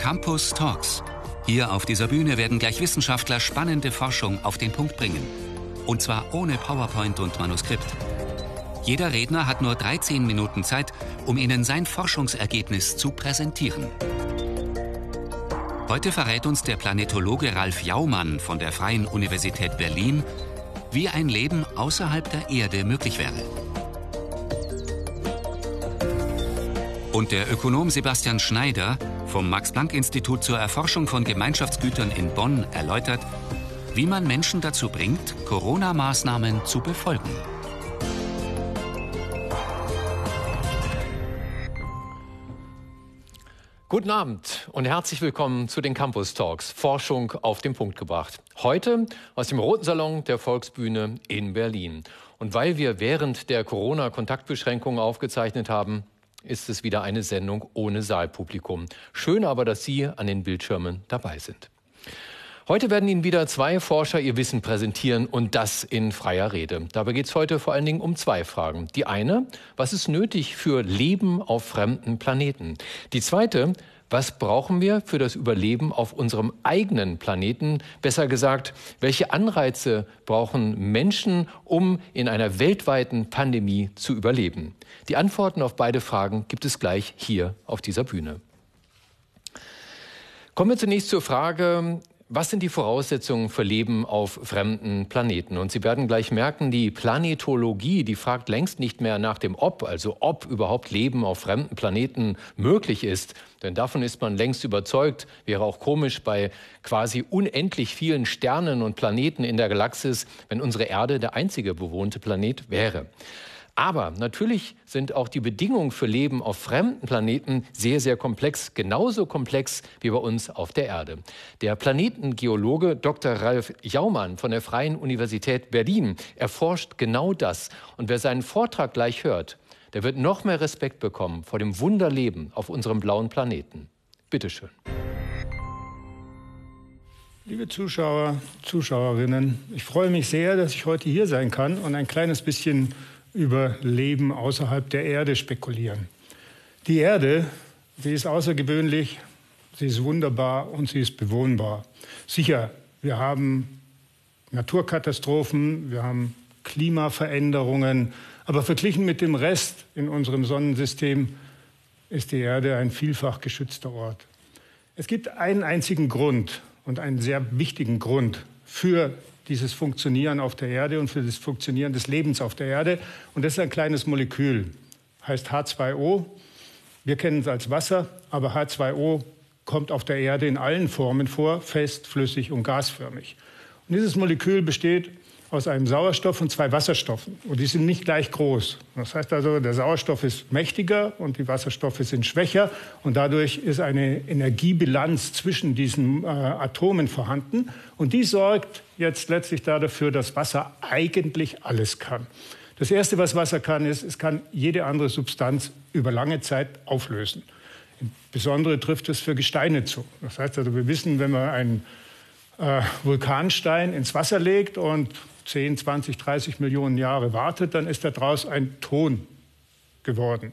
Campus Talks. Hier auf dieser Bühne werden gleich Wissenschaftler spannende Forschung auf den Punkt bringen. Und zwar ohne PowerPoint und Manuskript. Jeder Redner hat nur 13 Minuten Zeit, um Ihnen sein Forschungsergebnis zu präsentieren. Heute verrät uns der Planetologe Ralf Jaumann von der Freien Universität Berlin, wie ein Leben außerhalb der Erde möglich wäre. Und der Ökonom Sebastian Schneider vom Max-Planck-Institut zur Erforschung von Gemeinschaftsgütern in Bonn erläutert, wie man Menschen dazu bringt, Corona-Maßnahmen zu befolgen. Guten Abend und herzlich willkommen zu den Campus Talks, Forschung auf den Punkt gebracht. Heute aus dem Roten Salon der Volksbühne in Berlin. Und weil wir während der Corona-Kontaktbeschränkungen aufgezeichnet haben, ist es wieder eine Sendung ohne Saalpublikum. Schön aber, dass Sie an den Bildschirmen dabei sind. Heute werden Ihnen wieder zwei Forscher ihr Wissen präsentieren und das in freier Rede. Dabei geht es heute vor allen Dingen um zwei Fragen. Die eine, was ist nötig für Leben auf fremden Planeten? Die zweite, was brauchen wir für das Überleben auf unserem eigenen Planeten? Besser gesagt, welche Anreize brauchen Menschen, um in einer weltweiten Pandemie zu überleben? Die Antworten auf beide Fragen gibt es gleich hier auf dieser Bühne. Kommen wir zunächst zur Frage, was sind die Voraussetzungen für Leben auf fremden Planeten? Und Sie werden gleich merken, die Planetologie, die fragt längst nicht mehr nach dem Ob, also ob überhaupt Leben auf fremden Planeten möglich ist. Denn davon ist man längst überzeugt. Wäre auch komisch bei quasi unendlich vielen Sternen und Planeten in der Galaxis, wenn unsere Erde der einzige bewohnte Planet wäre. Aber natürlich sind auch die Bedingungen für Leben auf fremden Planeten sehr, sehr komplex, genauso komplex wie bei uns auf der Erde. Der Planetengeologe Dr. Ralf Jaumann von der Freien Universität Berlin erforscht genau das. Und wer seinen Vortrag gleich hört, der wird noch mehr Respekt bekommen vor dem Wunderleben auf unserem blauen Planeten. Bitte schön. Liebe Zuschauer, Zuschauerinnen, ich freue mich sehr, dass ich heute hier sein kann und ein kleines bisschen über Leben außerhalb der Erde spekulieren. Die Erde, sie ist außergewöhnlich, sie ist wunderbar und sie ist bewohnbar. Sicher, wir haben Naturkatastrophen, wir haben Klimaveränderungen, aber verglichen mit dem Rest in unserem Sonnensystem ist die Erde ein vielfach geschützter Ort. Es gibt einen einzigen Grund und einen sehr wichtigen Grund für dieses Funktionieren auf der Erde und für das Funktionieren des Lebens auf der Erde. Und das ist ein kleines Molekül, heißt H2O. Wir kennen es als Wasser, aber H2O kommt auf der Erde in allen Formen vor, fest, flüssig und gasförmig. Und dieses Molekül besteht aus einem Sauerstoff und zwei Wasserstoffen. Und die sind nicht gleich groß. Das heißt also, der Sauerstoff ist mächtiger und die Wasserstoffe sind schwächer. Und dadurch ist eine Energiebilanz zwischen diesen äh, Atomen vorhanden. Und die sorgt jetzt letztlich dafür, dass Wasser eigentlich alles kann. Das Erste, was Wasser kann, ist, es kann jede andere Substanz über lange Zeit auflösen. Insbesondere trifft es für Gesteine zu. Das heißt also, wir wissen, wenn wir einen äh, Vulkanstein ins Wasser legt und 10, 20, 30 Millionen Jahre wartet, dann ist daraus ein Ton geworden.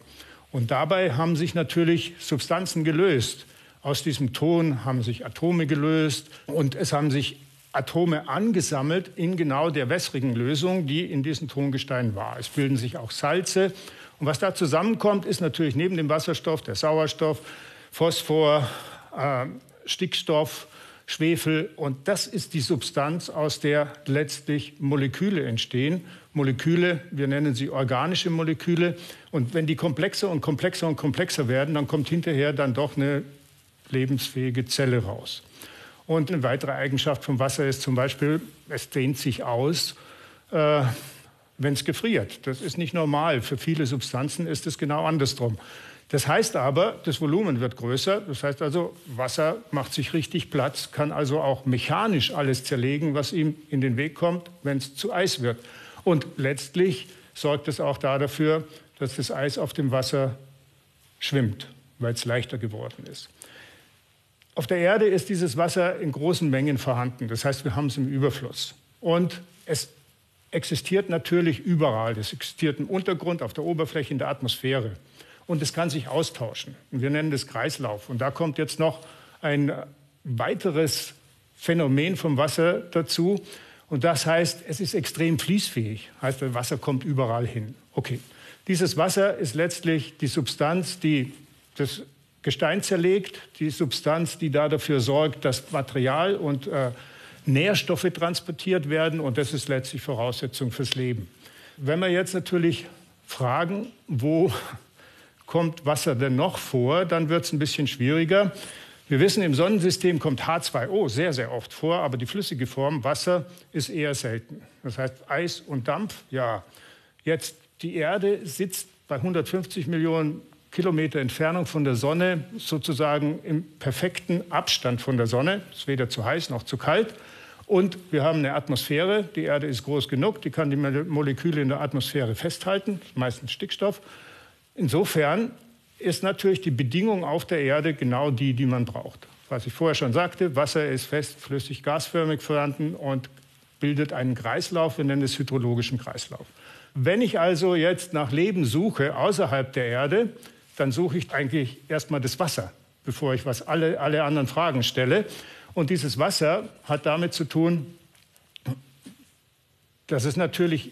Und dabei haben sich natürlich Substanzen gelöst. Aus diesem Ton haben sich Atome gelöst und es haben sich Atome angesammelt in genau der wässrigen Lösung, die in diesem Tongestein war. Es bilden sich auch Salze. Und was da zusammenkommt, ist natürlich neben dem Wasserstoff der Sauerstoff, Phosphor, äh, Stickstoff, Schwefel. Und das ist die Substanz, aus der letztlich Moleküle entstehen. Moleküle, wir nennen sie organische Moleküle. Und wenn die komplexer und komplexer und komplexer werden, dann kommt hinterher dann doch eine lebensfähige Zelle raus. Und eine weitere Eigenschaft vom Wasser ist zum Beispiel, es dehnt sich aus, äh, wenn es gefriert. Das ist nicht normal. Für viele Substanzen ist es genau andersrum. Das heißt aber, das Volumen wird größer. Das heißt also, Wasser macht sich richtig Platz, kann also auch mechanisch alles zerlegen, was ihm in den Weg kommt, wenn es zu Eis wird. Und letztlich sorgt es auch dafür, dass das Eis auf dem Wasser schwimmt, weil es leichter geworden ist. Auf der Erde ist dieses Wasser in großen Mengen vorhanden. Das heißt, wir haben es im Überfluss. Und es existiert natürlich überall. Es existiert im Untergrund, auf der Oberfläche, in der Atmosphäre und es kann sich austauschen. Und wir nennen das Kreislauf. Und da kommt jetzt noch ein weiteres Phänomen vom Wasser dazu. Und das heißt, es ist extrem fließfähig. Heißt, das Wasser kommt überall hin. Okay. Dieses Wasser ist letztlich die Substanz, die das Gestein zerlegt, die Substanz, die da dafür sorgt, dass Material und äh, Nährstoffe transportiert werden. Und das ist letztlich Voraussetzung fürs Leben. Wenn wir jetzt natürlich fragen, wo kommt Wasser denn noch vor, dann wird es ein bisschen schwieriger. Wir wissen, im Sonnensystem kommt H2O sehr, sehr oft vor, aber die flüssige Form Wasser ist eher selten. Das heißt Eis und Dampf, ja. Jetzt die Erde sitzt bei 150 Millionen Kilometer Entfernung von der Sonne, sozusagen im perfekten Abstand von der Sonne. Es ist weder zu heiß noch zu kalt. Und wir haben eine Atmosphäre. Die Erde ist groß genug, die kann die Moleküle in der Atmosphäre festhalten, meistens Stickstoff. Insofern ist natürlich die Bedingung auf der Erde genau die, die man braucht. Was ich vorher schon sagte, Wasser ist fest, flüssig, gasförmig vorhanden und bildet einen Kreislauf, wir nennen es hydrologischen Kreislauf. Wenn ich also jetzt nach Leben suche außerhalb der Erde, dann suche ich eigentlich erstmal das Wasser, bevor ich was alle, alle anderen Fragen stelle. Und dieses Wasser hat damit zu tun, dass es natürlich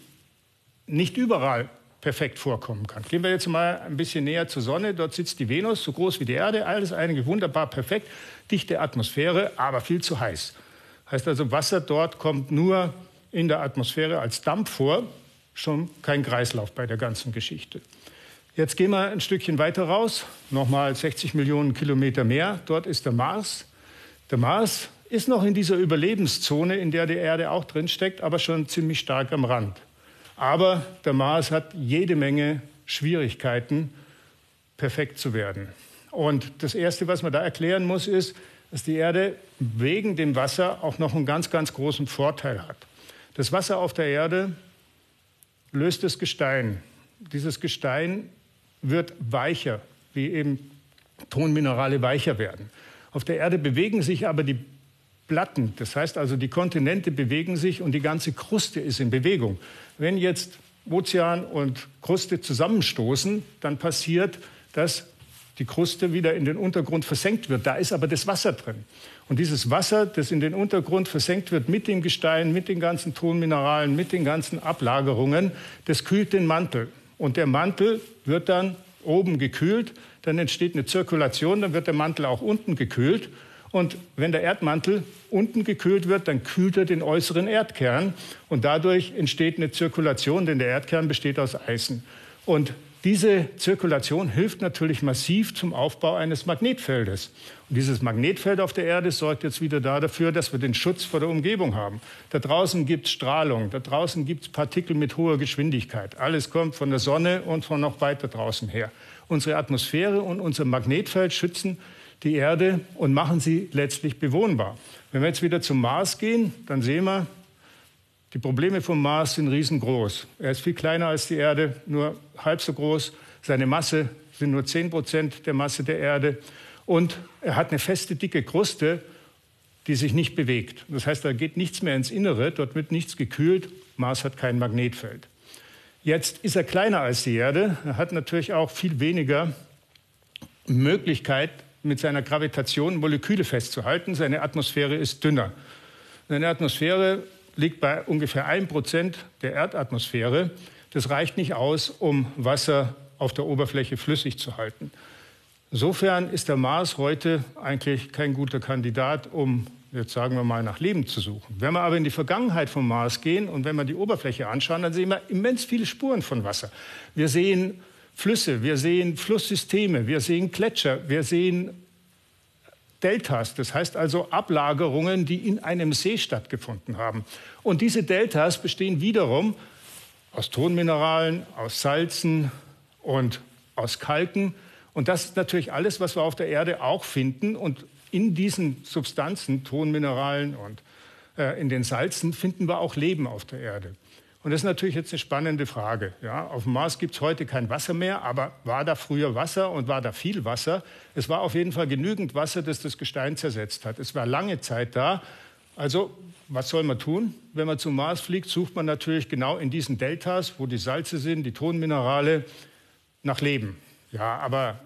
nicht überall perfekt vorkommen kann. Gehen wir jetzt mal ein bisschen näher zur Sonne. Dort sitzt die Venus, so groß wie die Erde, alles einige wunderbar perfekt, dichte Atmosphäre, aber viel zu heiß. Heißt also, Wasser dort kommt nur in der Atmosphäre als Dampf vor, schon kein Kreislauf bei der ganzen Geschichte. Jetzt gehen wir ein Stückchen weiter raus, nochmal 60 Millionen Kilometer mehr. Dort ist der Mars. Der Mars ist noch in dieser Überlebenszone, in der die Erde auch drin steckt, aber schon ziemlich stark am Rand. Aber der Mars hat jede Menge Schwierigkeiten, perfekt zu werden. Und das Erste, was man da erklären muss, ist, dass die Erde wegen dem Wasser auch noch einen ganz, ganz großen Vorteil hat. Das Wasser auf der Erde löst das Gestein. Dieses Gestein wird weicher, wie eben Tonminerale weicher werden. Auf der Erde bewegen sich aber die Platten, das heißt also die Kontinente bewegen sich und die ganze Kruste ist in Bewegung. Wenn jetzt Ozean und Kruste zusammenstoßen, dann passiert, dass die Kruste wieder in den Untergrund versenkt wird. Da ist aber das Wasser drin. Und dieses Wasser, das in den Untergrund versenkt wird mit dem Gestein, mit den ganzen Tonmineralen, mit den ganzen Ablagerungen, das kühlt den Mantel. Und der Mantel wird dann oben gekühlt, dann entsteht eine Zirkulation, dann wird der Mantel auch unten gekühlt. Und wenn der Erdmantel unten gekühlt wird, dann kühlt er den äußeren Erdkern. Und dadurch entsteht eine Zirkulation, denn der Erdkern besteht aus Eisen. Und diese Zirkulation hilft natürlich massiv zum Aufbau eines Magnetfeldes. Und dieses Magnetfeld auf der Erde sorgt jetzt wieder dafür, dass wir den Schutz vor der Umgebung haben. Da draußen gibt es Strahlung, da draußen gibt es Partikel mit hoher Geschwindigkeit. Alles kommt von der Sonne und von noch weiter draußen her. Unsere Atmosphäre und unser Magnetfeld schützen die Erde und machen sie letztlich bewohnbar. Wenn wir jetzt wieder zum Mars gehen, dann sehen wir, die Probleme vom Mars sind riesengroß. Er ist viel kleiner als die Erde, nur halb so groß. Seine Masse sind nur 10 Prozent der Masse der Erde. Und er hat eine feste, dicke Kruste, die sich nicht bewegt. Das heißt, da geht nichts mehr ins Innere, dort wird nichts gekühlt. Mars hat kein Magnetfeld. Jetzt ist er kleiner als die Erde. Er hat natürlich auch viel weniger Möglichkeit, mit seiner Gravitation Moleküle festzuhalten. Seine Atmosphäre ist dünner. Seine Atmosphäre liegt bei ungefähr 1% der Erdatmosphäre. Das reicht nicht aus, um Wasser auf der Oberfläche flüssig zu halten. Insofern ist der Mars heute eigentlich kein guter Kandidat, um jetzt sagen wir mal nach Leben zu suchen. Wenn wir aber in die Vergangenheit vom Mars gehen und wenn wir die Oberfläche anschauen, dann sehen wir immens viele Spuren von Wasser. Wir sehen Flüsse, wir sehen Flusssysteme, wir sehen Gletscher, wir sehen Deltas, das heißt also Ablagerungen, die in einem See stattgefunden haben. Und diese Deltas bestehen wiederum aus Tonmineralen, aus Salzen und aus Kalken. Und das ist natürlich alles, was wir auf der Erde auch finden. Und in diesen Substanzen, Tonmineralen und äh, in den Salzen, finden wir auch Leben auf der Erde. Und das ist natürlich jetzt eine spannende Frage. Ja, auf dem Mars gibt es heute kein Wasser mehr, aber war da früher Wasser und war da viel Wasser? Es war auf jeden Fall genügend Wasser, das das Gestein zersetzt hat. Es war lange Zeit da. Also was soll man tun? Wenn man zum Mars fliegt, sucht man natürlich genau in diesen Deltas, wo die Salze sind, die Tonminerale, nach Leben. Ja, aber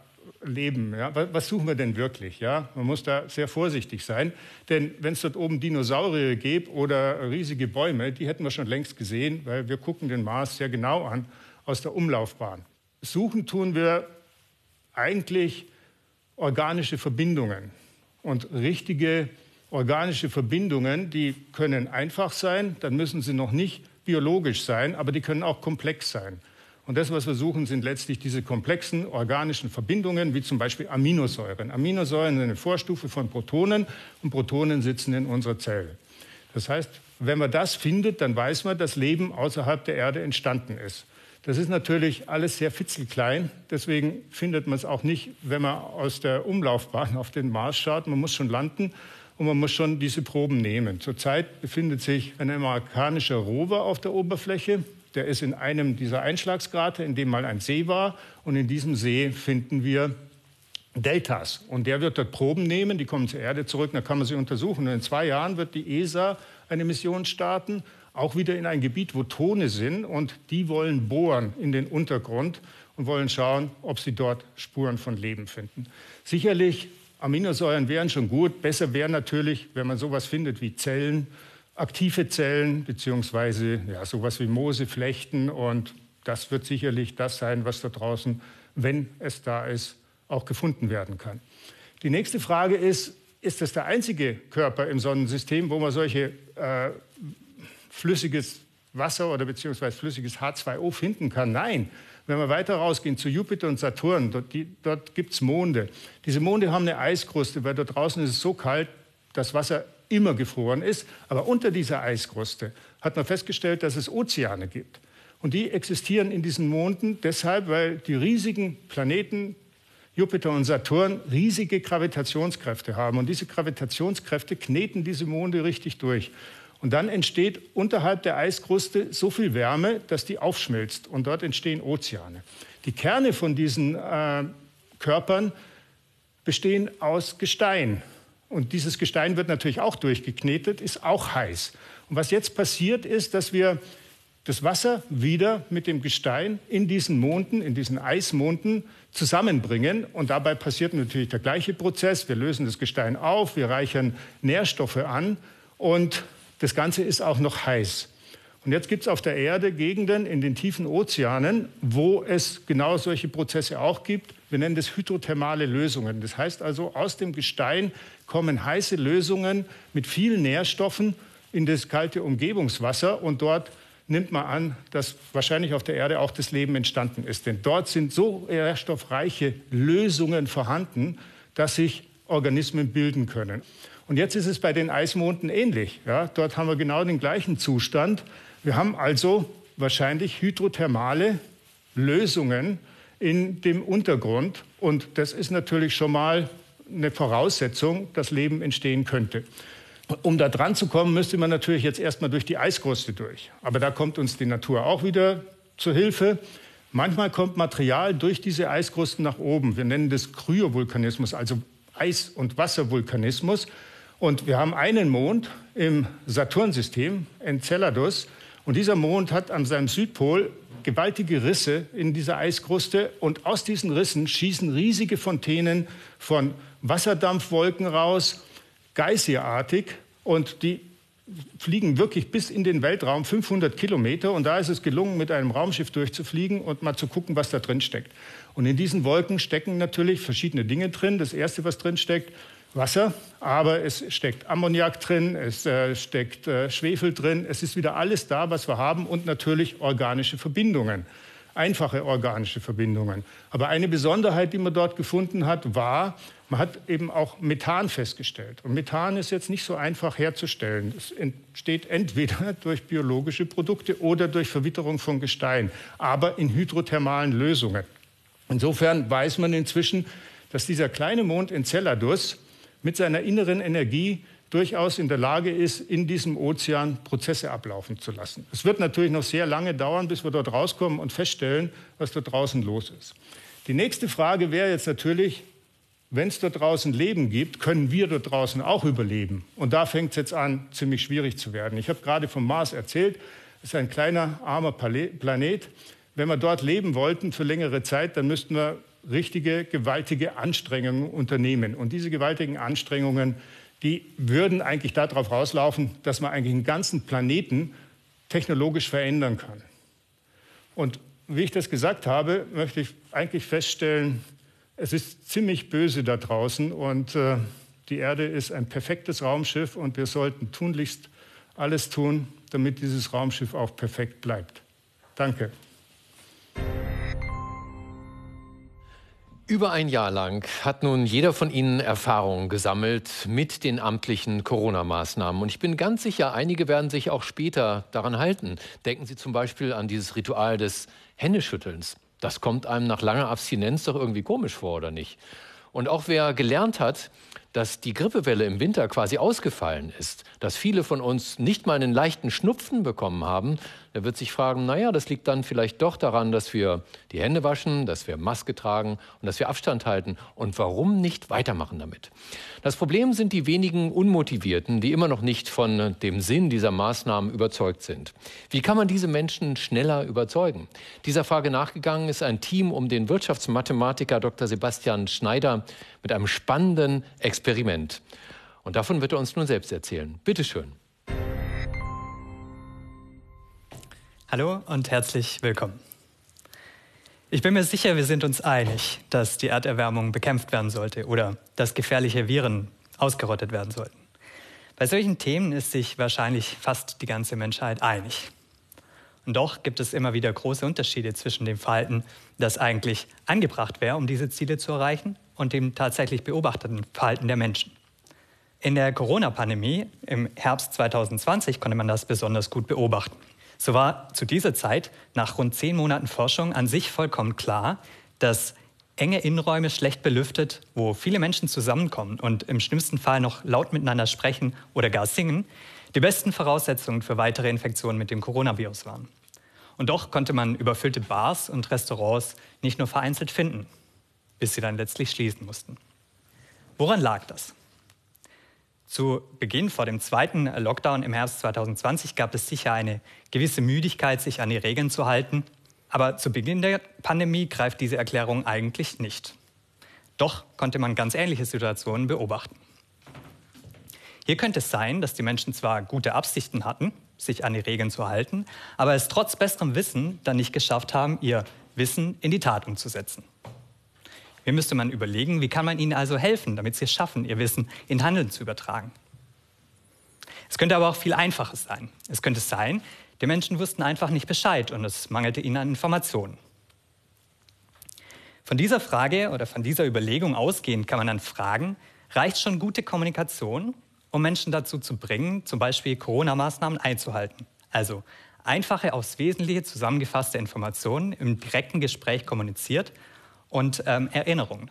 Leben. Ja? Was suchen wir denn wirklich? Ja? Man muss da sehr vorsichtig sein, denn wenn es dort oben Dinosaurier gäbe oder riesige Bäume, die hätten wir schon längst gesehen, weil wir gucken den Mars sehr genau an aus der Umlaufbahn. Suchen tun wir eigentlich organische Verbindungen und richtige organische Verbindungen, die können einfach sein, dann müssen sie noch nicht biologisch sein, aber die können auch komplex sein. Und das, was wir suchen, sind letztlich diese komplexen organischen Verbindungen, wie zum Beispiel Aminosäuren. Aminosäuren sind eine Vorstufe von Protonen und Protonen sitzen in unserer Zelle. Das heißt, wenn man das findet, dann weiß man, dass Leben außerhalb der Erde entstanden ist. Das ist natürlich alles sehr fitzelklein, deswegen findet man es auch nicht, wenn man aus der Umlaufbahn auf den Mars schaut. Man muss schon landen und man muss schon diese Proben nehmen. Zurzeit befindet sich ein amerikanischer Rover auf der Oberfläche. Der ist in einem dieser Einschlagsgrate, in dem mal ein See war. Und in diesem See finden wir Deltas. Und der wird dort Proben nehmen, die kommen zur Erde zurück, dann kann man sie untersuchen. Und in zwei Jahren wird die ESA eine Mission starten, auch wieder in ein Gebiet, wo Tone sind. Und die wollen bohren in den Untergrund und wollen schauen, ob sie dort Spuren von Leben finden. Sicherlich, Aminosäuren wären schon gut. Besser wäre natürlich, wenn man sowas findet wie Zellen aktive Zellen beziehungsweise ja, sowas wie Moose, Flechten und das wird sicherlich das sein, was da draußen, wenn es da ist, auch gefunden werden kann. Die nächste Frage ist, ist das der einzige Körper im Sonnensystem, wo man solche äh, flüssiges Wasser oder beziehungsweise flüssiges H2O finden kann? Nein. Wenn wir weiter rausgehen zu Jupiter und Saturn, dort, dort gibt es Monde. Diese Monde haben eine Eiskruste, weil dort draußen ist es so kalt, das Wasser immer gefroren ist. Aber unter dieser Eiskruste hat man festgestellt, dass es Ozeane gibt. Und die existieren in diesen Monden deshalb, weil die riesigen Planeten Jupiter und Saturn riesige Gravitationskräfte haben. Und diese Gravitationskräfte kneten diese Monde richtig durch. Und dann entsteht unterhalb der Eiskruste so viel Wärme, dass die aufschmilzt. Und dort entstehen Ozeane. Die Kerne von diesen äh, Körpern bestehen aus Gestein. Und dieses Gestein wird natürlich auch durchgeknetet, ist auch heiß. Und was jetzt passiert ist, dass wir das Wasser wieder mit dem Gestein in diesen Monden, in diesen Eismonden zusammenbringen. Und dabei passiert natürlich der gleiche Prozess. Wir lösen das Gestein auf, wir reichern Nährstoffe an und das Ganze ist auch noch heiß. Und jetzt gibt es auf der Erde Gegenden in den tiefen Ozeanen, wo es genau solche Prozesse auch gibt. Wir nennen das hydrothermale Lösungen. Das heißt also, aus dem Gestein kommen heiße Lösungen mit vielen Nährstoffen in das kalte Umgebungswasser und dort nimmt man an, dass wahrscheinlich auf der Erde auch das Leben entstanden ist. Denn dort sind so nährstoffreiche Lösungen vorhanden, dass sich Organismen bilden können. Und jetzt ist es bei den Eismonden ähnlich. Ja, dort haben wir genau den gleichen Zustand. Wir haben also wahrscheinlich hydrothermale Lösungen in dem Untergrund. Und das ist natürlich schon mal eine Voraussetzung, dass Leben entstehen könnte. Um da dran zu kommen, müsste man natürlich jetzt erstmal durch die Eiskruste durch. Aber da kommt uns die Natur auch wieder zur Hilfe. Manchmal kommt Material durch diese Eiskrusten nach oben. Wir nennen das Kryovulkanismus, also Eis- und Wasservulkanismus. Und wir haben einen Mond im Saturnsystem, Enceladus, und dieser Mond hat an seinem Südpol gewaltige Risse in dieser Eiskruste und aus diesen Rissen schießen riesige Fontänen von Wasserdampfwolken raus, geysirartig und die fliegen wirklich bis in den Weltraum 500 Kilometer und da ist es gelungen, mit einem Raumschiff durchzufliegen und mal zu gucken, was da drin steckt. Und in diesen Wolken stecken natürlich verschiedene Dinge drin. Das erste, was drin steckt, Wasser, aber es steckt Ammoniak drin, es äh, steckt äh, Schwefel drin, es ist wieder alles da, was wir haben und natürlich organische Verbindungen, einfache organische Verbindungen. Aber eine Besonderheit, die man dort gefunden hat, war, man hat eben auch Methan festgestellt. Und Methan ist jetzt nicht so einfach herzustellen. Es entsteht entweder durch biologische Produkte oder durch Verwitterung von Gestein, aber in hydrothermalen Lösungen. Insofern weiß man inzwischen, dass dieser kleine Mond Enceladus mit seiner inneren Energie durchaus in der Lage ist, in diesem Ozean Prozesse ablaufen zu lassen. Es wird natürlich noch sehr lange dauern, bis wir dort rauskommen und feststellen, was dort draußen los ist. Die nächste Frage wäre jetzt natürlich, wenn es dort draußen Leben gibt, können wir dort draußen auch überleben? Und da fängt es jetzt an, ziemlich schwierig zu werden. Ich habe gerade vom Mars erzählt, es ist ein kleiner, armer Planet. Wenn wir dort leben wollten für längere Zeit, dann müssten wir richtige, gewaltige Anstrengungen unternehmen. Und diese gewaltigen Anstrengungen, die würden eigentlich darauf rauslaufen, dass man eigentlich einen ganzen Planeten technologisch verändern kann. Und wie ich das gesagt habe, möchte ich eigentlich feststellen, es ist ziemlich böse da draußen und äh, die Erde ist ein perfektes Raumschiff und wir sollten tunlichst alles tun, damit dieses Raumschiff auch perfekt bleibt. Danke. Über ein Jahr lang hat nun jeder von Ihnen Erfahrungen gesammelt mit den amtlichen Corona-Maßnahmen. Und ich bin ganz sicher, einige werden sich auch später daran halten. Denken Sie zum Beispiel an dieses Ritual des Händeschüttelns. Das kommt einem nach langer Abstinenz doch irgendwie komisch vor, oder nicht? Und auch wer gelernt hat, dass die Grippewelle im Winter quasi ausgefallen ist, dass viele von uns nicht mal einen leichten Schnupfen bekommen haben, der wird sich fragen, naja, das liegt dann vielleicht doch daran, dass wir die Hände waschen, dass wir Maske tragen und dass wir Abstand halten. Und warum nicht weitermachen damit? Das Problem sind die wenigen Unmotivierten, die immer noch nicht von dem Sinn dieser Maßnahmen überzeugt sind. Wie kann man diese Menschen schneller überzeugen? Dieser Frage nachgegangen ist ein Team um den Wirtschaftsmathematiker Dr. Sebastian Schneider mit einem spannenden Experiment. Und davon wird er uns nun selbst erzählen. Bitte schön. Hallo und herzlich willkommen. Ich bin mir sicher, wir sind uns einig, dass die Erderwärmung bekämpft werden sollte oder dass gefährliche Viren ausgerottet werden sollten. Bei solchen Themen ist sich wahrscheinlich fast die ganze Menschheit einig. Und doch gibt es immer wieder große Unterschiede zwischen dem Verhalten, das eigentlich angebracht wäre, um diese Ziele zu erreichen, und dem tatsächlich beobachteten Verhalten der Menschen. In der Corona-Pandemie im Herbst 2020 konnte man das besonders gut beobachten. So war zu dieser Zeit, nach rund zehn Monaten Forschung, an sich vollkommen klar, dass enge Innenräume schlecht belüftet, wo viele Menschen zusammenkommen und im schlimmsten Fall noch laut miteinander sprechen oder gar singen, die besten Voraussetzungen für weitere Infektionen mit dem Coronavirus waren. Und doch konnte man überfüllte Bars und Restaurants nicht nur vereinzelt finden bis sie dann letztlich schließen mussten. Woran lag das? Zu Beginn vor dem zweiten Lockdown im Herbst 2020 gab es sicher eine gewisse Müdigkeit, sich an die Regeln zu halten. Aber zu Beginn der Pandemie greift diese Erklärung eigentlich nicht. Doch konnte man ganz ähnliche Situationen beobachten. Hier könnte es sein, dass die Menschen zwar gute Absichten hatten, sich an die Regeln zu halten, aber es trotz besserem Wissen dann nicht geschafft haben, ihr Wissen in die Tat umzusetzen. Hier müsste man überlegen, wie kann man ihnen also helfen, damit sie es schaffen, ihr Wissen in Handeln zu übertragen. Es könnte aber auch viel einfacher sein. Es könnte sein, die Menschen wussten einfach nicht Bescheid und es mangelte ihnen an Informationen. Von dieser Frage oder von dieser Überlegung ausgehend kann man dann fragen, reicht schon gute Kommunikation, um Menschen dazu zu bringen, zum Beispiel Corona-Maßnahmen einzuhalten? Also einfache, aufs Wesentliche zusammengefasste Informationen im direkten Gespräch kommuniziert und ähm, Erinnerungen?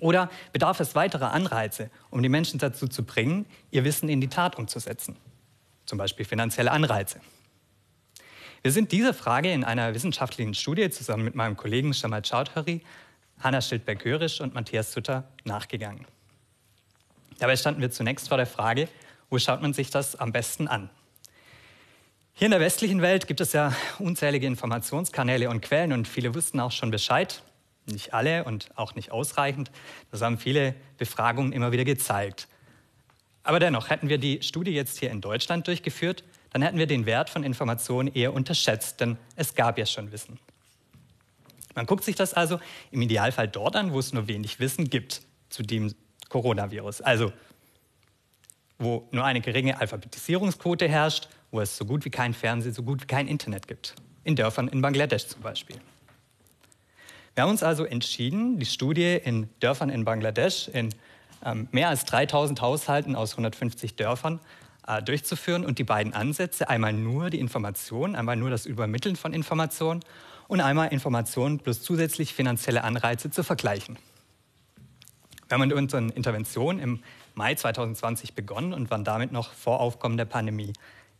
Oder bedarf es weiterer Anreize, um die Menschen dazu zu bringen, ihr Wissen in die Tat umzusetzen? Zum Beispiel finanzielle Anreize. Wir sind dieser Frage in einer wissenschaftlichen Studie zusammen mit meinem Kollegen Shamal Chaudhary, Hanna Schildberg-Görisch und Matthias Sutter nachgegangen. Dabei standen wir zunächst vor der Frage, wo schaut man sich das am besten an? Hier in der westlichen Welt gibt es ja unzählige Informationskanäle und Quellen und viele wussten auch schon Bescheid. Nicht alle und auch nicht ausreichend. Das haben viele Befragungen immer wieder gezeigt. Aber dennoch, hätten wir die Studie jetzt hier in Deutschland durchgeführt, dann hätten wir den Wert von Informationen eher unterschätzt, denn es gab ja schon Wissen. Man guckt sich das also im Idealfall dort an, wo es nur wenig Wissen gibt zu dem Coronavirus. Also wo nur eine geringe Alphabetisierungsquote herrscht, wo es so gut wie kein Fernsehen, so gut wie kein Internet gibt. In Dörfern in Bangladesch zum Beispiel. Wir haben uns also entschieden, die Studie in Dörfern in Bangladesch, in ähm, mehr als 3000 Haushalten aus 150 Dörfern, äh, durchzuführen und die beiden Ansätze, einmal nur die Information, einmal nur das Übermitteln von Informationen und einmal Informationen plus zusätzlich finanzielle Anreize zu vergleichen. Wir haben mit unseren Interventionen im Mai 2020 begonnen und waren damit noch vor Aufkommen der Pandemie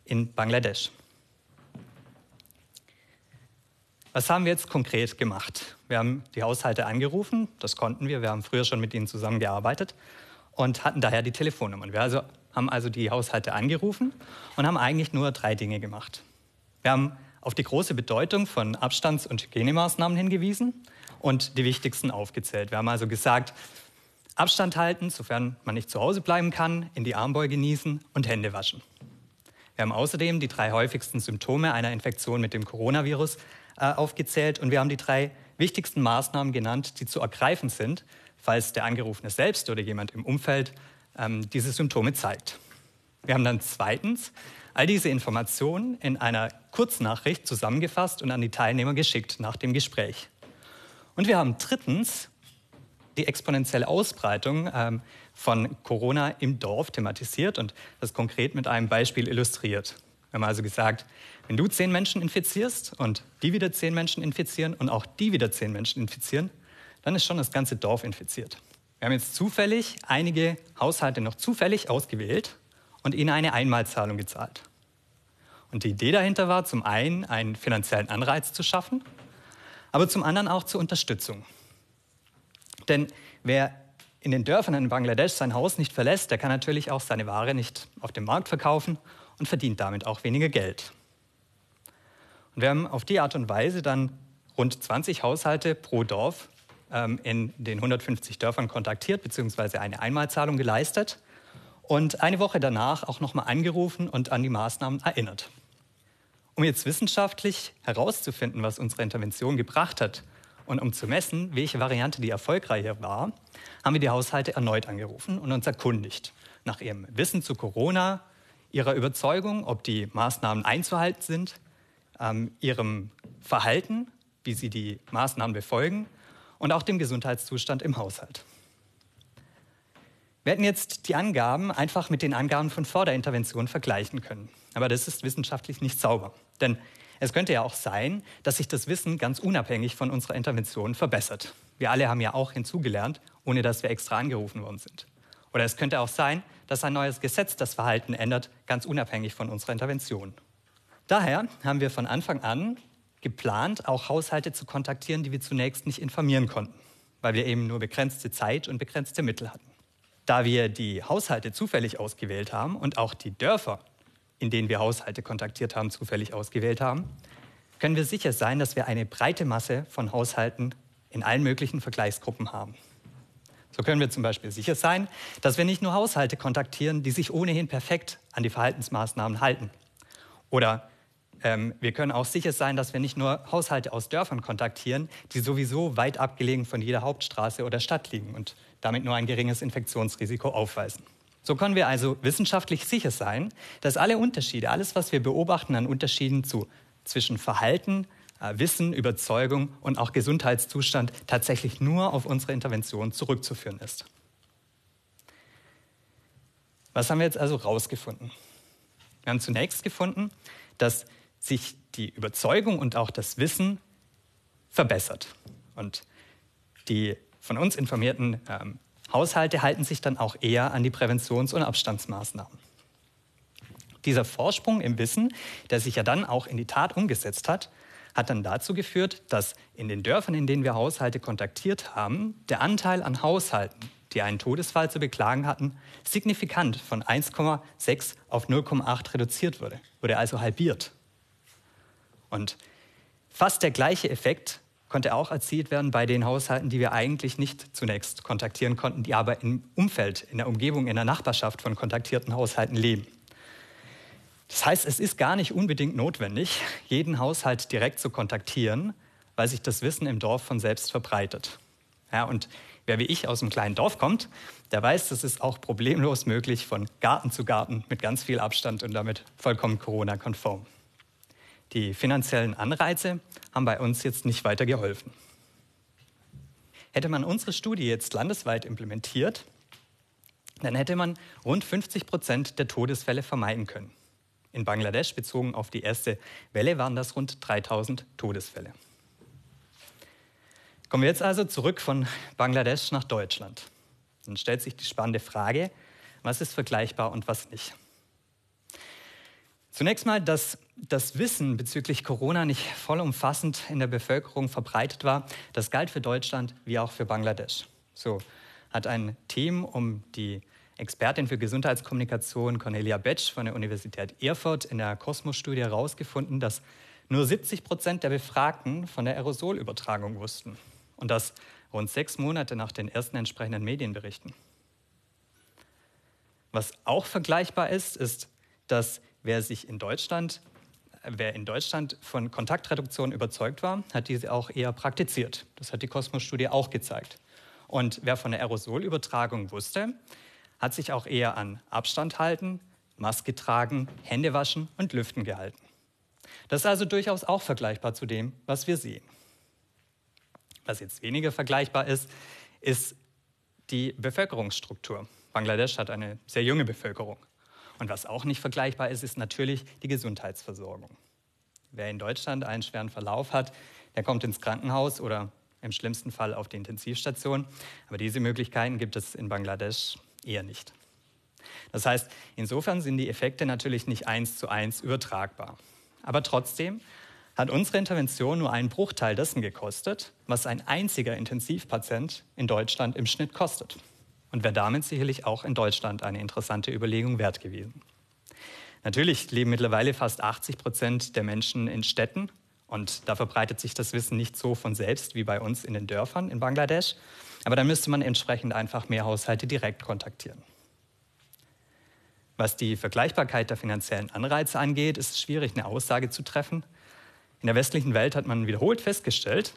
in Bangladesch. Was haben wir jetzt konkret gemacht? Wir haben die Haushalte angerufen, das konnten wir, wir haben früher schon mit ihnen zusammengearbeitet und hatten daher die Telefonnummern. Wir also, haben also die Haushalte angerufen und haben eigentlich nur drei Dinge gemacht. Wir haben auf die große Bedeutung von Abstands- und Hygienemaßnahmen hingewiesen und die wichtigsten aufgezählt. Wir haben also gesagt, Abstand halten, sofern man nicht zu Hause bleiben kann, in die Armbeuge genießen und Hände waschen. Wir haben außerdem die drei häufigsten Symptome einer Infektion mit dem Coronavirus äh, aufgezählt und wir haben die drei wichtigsten Maßnahmen genannt, die zu ergreifen sind, falls der Angerufene selbst oder jemand im Umfeld ähm, diese Symptome zeigt. Wir haben dann zweitens all diese Informationen in einer Kurznachricht zusammengefasst und an die Teilnehmer geschickt nach dem Gespräch. Und wir haben drittens die exponentielle Ausbreitung ähm, von Corona im Dorf thematisiert und das konkret mit einem Beispiel illustriert. Wir haben also gesagt, wenn du zehn Menschen infizierst und die wieder zehn Menschen infizieren und auch die wieder zehn Menschen infizieren, dann ist schon das ganze Dorf infiziert. Wir haben jetzt zufällig einige Haushalte noch zufällig ausgewählt und ihnen eine Einmalzahlung gezahlt. Und die Idee dahinter war, zum einen einen finanziellen Anreiz zu schaffen, aber zum anderen auch zur Unterstützung. Denn wer in den Dörfern in Bangladesch sein Haus nicht verlässt, der kann natürlich auch seine Ware nicht auf dem Markt verkaufen und verdient damit auch weniger Geld. Und wir haben auf die Art und Weise dann rund 20 Haushalte pro Dorf ähm, in den 150 Dörfern kontaktiert bzw. eine Einmalzahlung geleistet und eine Woche danach auch nochmal angerufen und an die Maßnahmen erinnert. Um jetzt wissenschaftlich herauszufinden, was unsere Intervention gebracht hat und um zu messen, welche Variante die erfolgreicher war, haben wir die Haushalte erneut angerufen und uns erkundigt nach ihrem Wissen zu Corona, ihrer Überzeugung, ob die Maßnahmen einzuhalten sind, ähm, ihrem Verhalten, wie sie die Maßnahmen befolgen und auch dem Gesundheitszustand im Haushalt. Wir hätten jetzt die Angaben einfach mit den Angaben von vor der Intervention vergleichen können. Aber das ist wissenschaftlich nicht sauber. Denn es könnte ja auch sein, dass sich das Wissen ganz unabhängig von unserer Intervention verbessert. Wir alle haben ja auch hinzugelernt, ohne dass wir extra angerufen worden sind. Oder es könnte auch sein, dass ein neues Gesetz das Verhalten ändert, ganz unabhängig von unserer Intervention. Daher haben wir von Anfang an geplant, auch Haushalte zu kontaktieren, die wir zunächst nicht informieren konnten, weil wir eben nur begrenzte Zeit und begrenzte Mittel hatten. Da wir die Haushalte zufällig ausgewählt haben und auch die Dörfer, in denen wir Haushalte kontaktiert haben, zufällig ausgewählt haben, können wir sicher sein, dass wir eine breite Masse von Haushalten in allen möglichen Vergleichsgruppen haben. So können wir zum Beispiel sicher sein, dass wir nicht nur Haushalte kontaktieren, die sich ohnehin perfekt an die Verhaltensmaßnahmen halten. Oder ähm, wir können auch sicher sein, dass wir nicht nur Haushalte aus Dörfern kontaktieren, die sowieso weit abgelegen von jeder Hauptstraße oder Stadt liegen und damit nur ein geringes Infektionsrisiko aufweisen. So können wir also wissenschaftlich sicher sein, dass alle Unterschiede, alles, was wir beobachten an Unterschieden zu, zwischen Verhalten, äh, Wissen, Überzeugung und auch Gesundheitszustand tatsächlich nur auf unsere Intervention zurückzuführen ist. Was haben wir jetzt also herausgefunden? Wir haben zunächst gefunden, dass sich die Überzeugung und auch das Wissen verbessert. Und die von uns informierten ähm, Haushalte halten sich dann auch eher an die Präventions- und Abstandsmaßnahmen. Dieser Vorsprung im Wissen, der sich ja dann auch in die Tat umgesetzt hat, hat dann dazu geführt, dass in den Dörfern, in denen wir Haushalte kontaktiert haben, der Anteil an Haushalten, die einen Todesfall zu beklagen hatten, signifikant von 1,6 auf 0,8 reduziert wurde, wurde also halbiert. Und fast der gleiche Effekt konnte auch erzielt werden bei den Haushalten, die wir eigentlich nicht zunächst kontaktieren konnten, die aber im Umfeld, in der Umgebung, in der Nachbarschaft von kontaktierten Haushalten leben. Das heißt, es ist gar nicht unbedingt notwendig, jeden Haushalt direkt zu kontaktieren, weil sich das Wissen im Dorf von selbst verbreitet. Ja, und wer wie ich aus einem kleinen Dorf kommt, der weiß, das ist auch problemlos möglich von Garten zu Garten mit ganz viel Abstand und damit vollkommen Corona-konform. Die finanziellen Anreize haben bei uns jetzt nicht weiter geholfen. Hätte man unsere Studie jetzt landesweit implementiert, dann hätte man rund 50 Prozent der Todesfälle vermeiden können. In Bangladesch, bezogen auf die erste Welle, waren das rund 3000 Todesfälle. Kommen wir jetzt also zurück von Bangladesch nach Deutschland. Dann stellt sich die spannende Frage, was ist vergleichbar und was nicht. Zunächst mal, dass das Wissen bezüglich Corona nicht vollumfassend in der Bevölkerung verbreitet war, das galt für Deutschland wie auch für Bangladesch. So hat ein Team um die Expertin für Gesundheitskommunikation Cornelia Betsch von der Universität Erfurt in der Kosmos-Studie herausgefunden, dass nur 70 Prozent der Befragten von der Aerosolübertragung wussten Und das rund sechs Monate nach den ersten entsprechenden Medienberichten. Was auch vergleichbar ist, ist, dass wer sich in Deutschland, wer in Deutschland von Kontaktreduktion überzeugt war, hat diese auch eher praktiziert. Das hat die Kosmos-Studie auch gezeigt. Und wer von der Aerosolübertragung wusste, hat sich auch eher an Abstand halten, Maske tragen, Hände waschen und Lüften gehalten. Das ist also durchaus auch vergleichbar zu dem, was wir sehen. Was jetzt weniger vergleichbar ist, ist die Bevölkerungsstruktur. Bangladesch hat eine sehr junge Bevölkerung. Und was auch nicht vergleichbar ist, ist natürlich die Gesundheitsversorgung. Wer in Deutschland einen schweren Verlauf hat, der kommt ins Krankenhaus oder im schlimmsten Fall auf die Intensivstation. Aber diese Möglichkeiten gibt es in Bangladesch eher nicht. Das heißt, insofern sind die Effekte natürlich nicht eins zu eins übertragbar. Aber trotzdem hat unsere Intervention nur einen Bruchteil dessen gekostet, was ein einziger Intensivpatient in Deutschland im Schnitt kostet. Und wäre damit sicherlich auch in Deutschland eine interessante Überlegung wert gewesen. Natürlich leben mittlerweile fast 80 Prozent der Menschen in Städten und da verbreitet sich das Wissen nicht so von selbst wie bei uns in den Dörfern in Bangladesch. Aber dann müsste man entsprechend einfach mehr Haushalte direkt kontaktieren. Was die Vergleichbarkeit der finanziellen Anreize angeht, ist es schwierig, eine Aussage zu treffen. In der westlichen Welt hat man wiederholt festgestellt,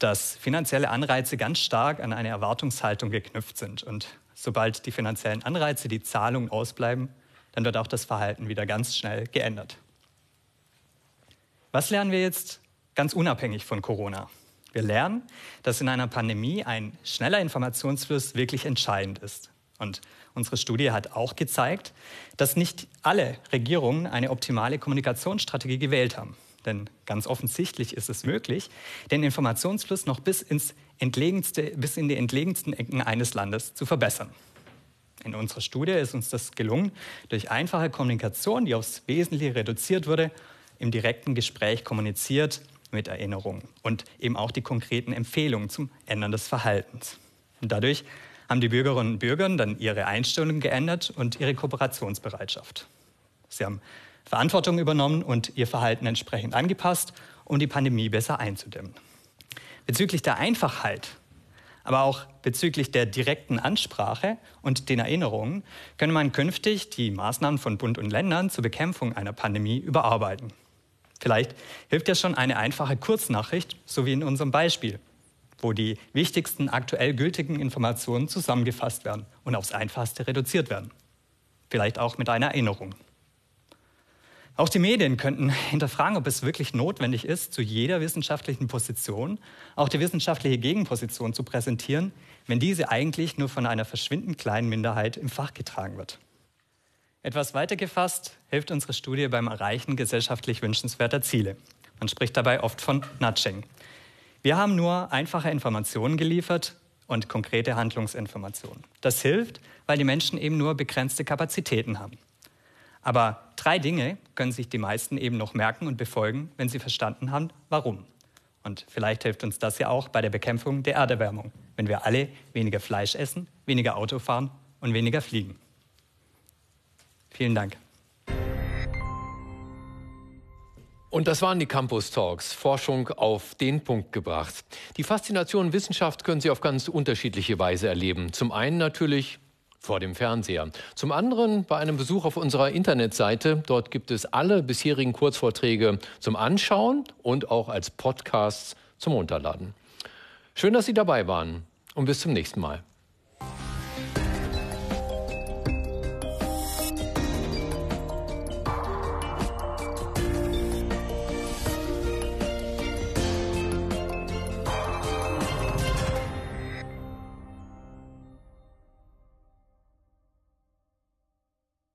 dass finanzielle Anreize ganz stark an eine Erwartungshaltung geknüpft sind. Und sobald die finanziellen Anreize, die Zahlungen ausbleiben, dann wird auch das Verhalten wieder ganz schnell geändert. Was lernen wir jetzt ganz unabhängig von Corona? Wir lernen, dass in einer Pandemie ein schneller Informationsfluss wirklich entscheidend ist. Und unsere Studie hat auch gezeigt, dass nicht alle Regierungen eine optimale Kommunikationsstrategie gewählt haben. Denn ganz offensichtlich ist es möglich, den Informationsfluss noch bis, ins entlegenste, bis in die entlegensten Ecken eines Landes zu verbessern. In unserer Studie ist uns das gelungen, durch einfache Kommunikation, die aufs Wesentliche reduziert wurde, im direkten Gespräch kommuniziert mit Erinnerungen und eben auch die konkreten Empfehlungen zum Ändern des Verhaltens. Und dadurch haben die Bürgerinnen und Bürger dann ihre Einstellung geändert und ihre Kooperationsbereitschaft. Sie haben Verantwortung übernommen und ihr Verhalten entsprechend angepasst, um die Pandemie besser einzudämmen. Bezüglich der Einfachheit, aber auch bezüglich der direkten Ansprache und den Erinnerungen könne man künftig die Maßnahmen von Bund und Ländern zur Bekämpfung einer Pandemie überarbeiten. Vielleicht hilft ja schon eine einfache Kurznachricht, so wie in unserem Beispiel, wo die wichtigsten aktuell gültigen Informationen zusammengefasst werden und aufs Einfachste reduziert werden. Vielleicht auch mit einer Erinnerung. Auch die Medien könnten hinterfragen, ob es wirklich notwendig ist, zu jeder wissenschaftlichen Position auch die wissenschaftliche Gegenposition zu präsentieren, wenn diese eigentlich nur von einer verschwindend kleinen Minderheit im Fach getragen wird. Etwas weiter gefasst hilft unsere Studie beim Erreichen gesellschaftlich wünschenswerter Ziele. Man spricht dabei oft von Nudging. Wir haben nur einfache Informationen geliefert und konkrete Handlungsinformationen. Das hilft, weil die Menschen eben nur begrenzte Kapazitäten haben. Aber drei Dinge können sich die meisten eben noch merken und befolgen, wenn sie verstanden haben, warum. Und vielleicht hilft uns das ja auch bei der Bekämpfung der Erderwärmung, wenn wir alle weniger Fleisch essen, weniger Auto fahren und weniger fliegen. Vielen Dank. Und das waren die Campus Talks, Forschung auf den Punkt gebracht. Die Faszination Wissenschaft können Sie auf ganz unterschiedliche Weise erleben. Zum einen natürlich vor dem Fernseher. Zum anderen bei einem Besuch auf unserer Internetseite. Dort gibt es alle bisherigen Kurzvorträge zum Anschauen und auch als Podcasts zum Runterladen. Schön, dass Sie dabei waren und bis zum nächsten Mal.